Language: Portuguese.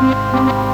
Música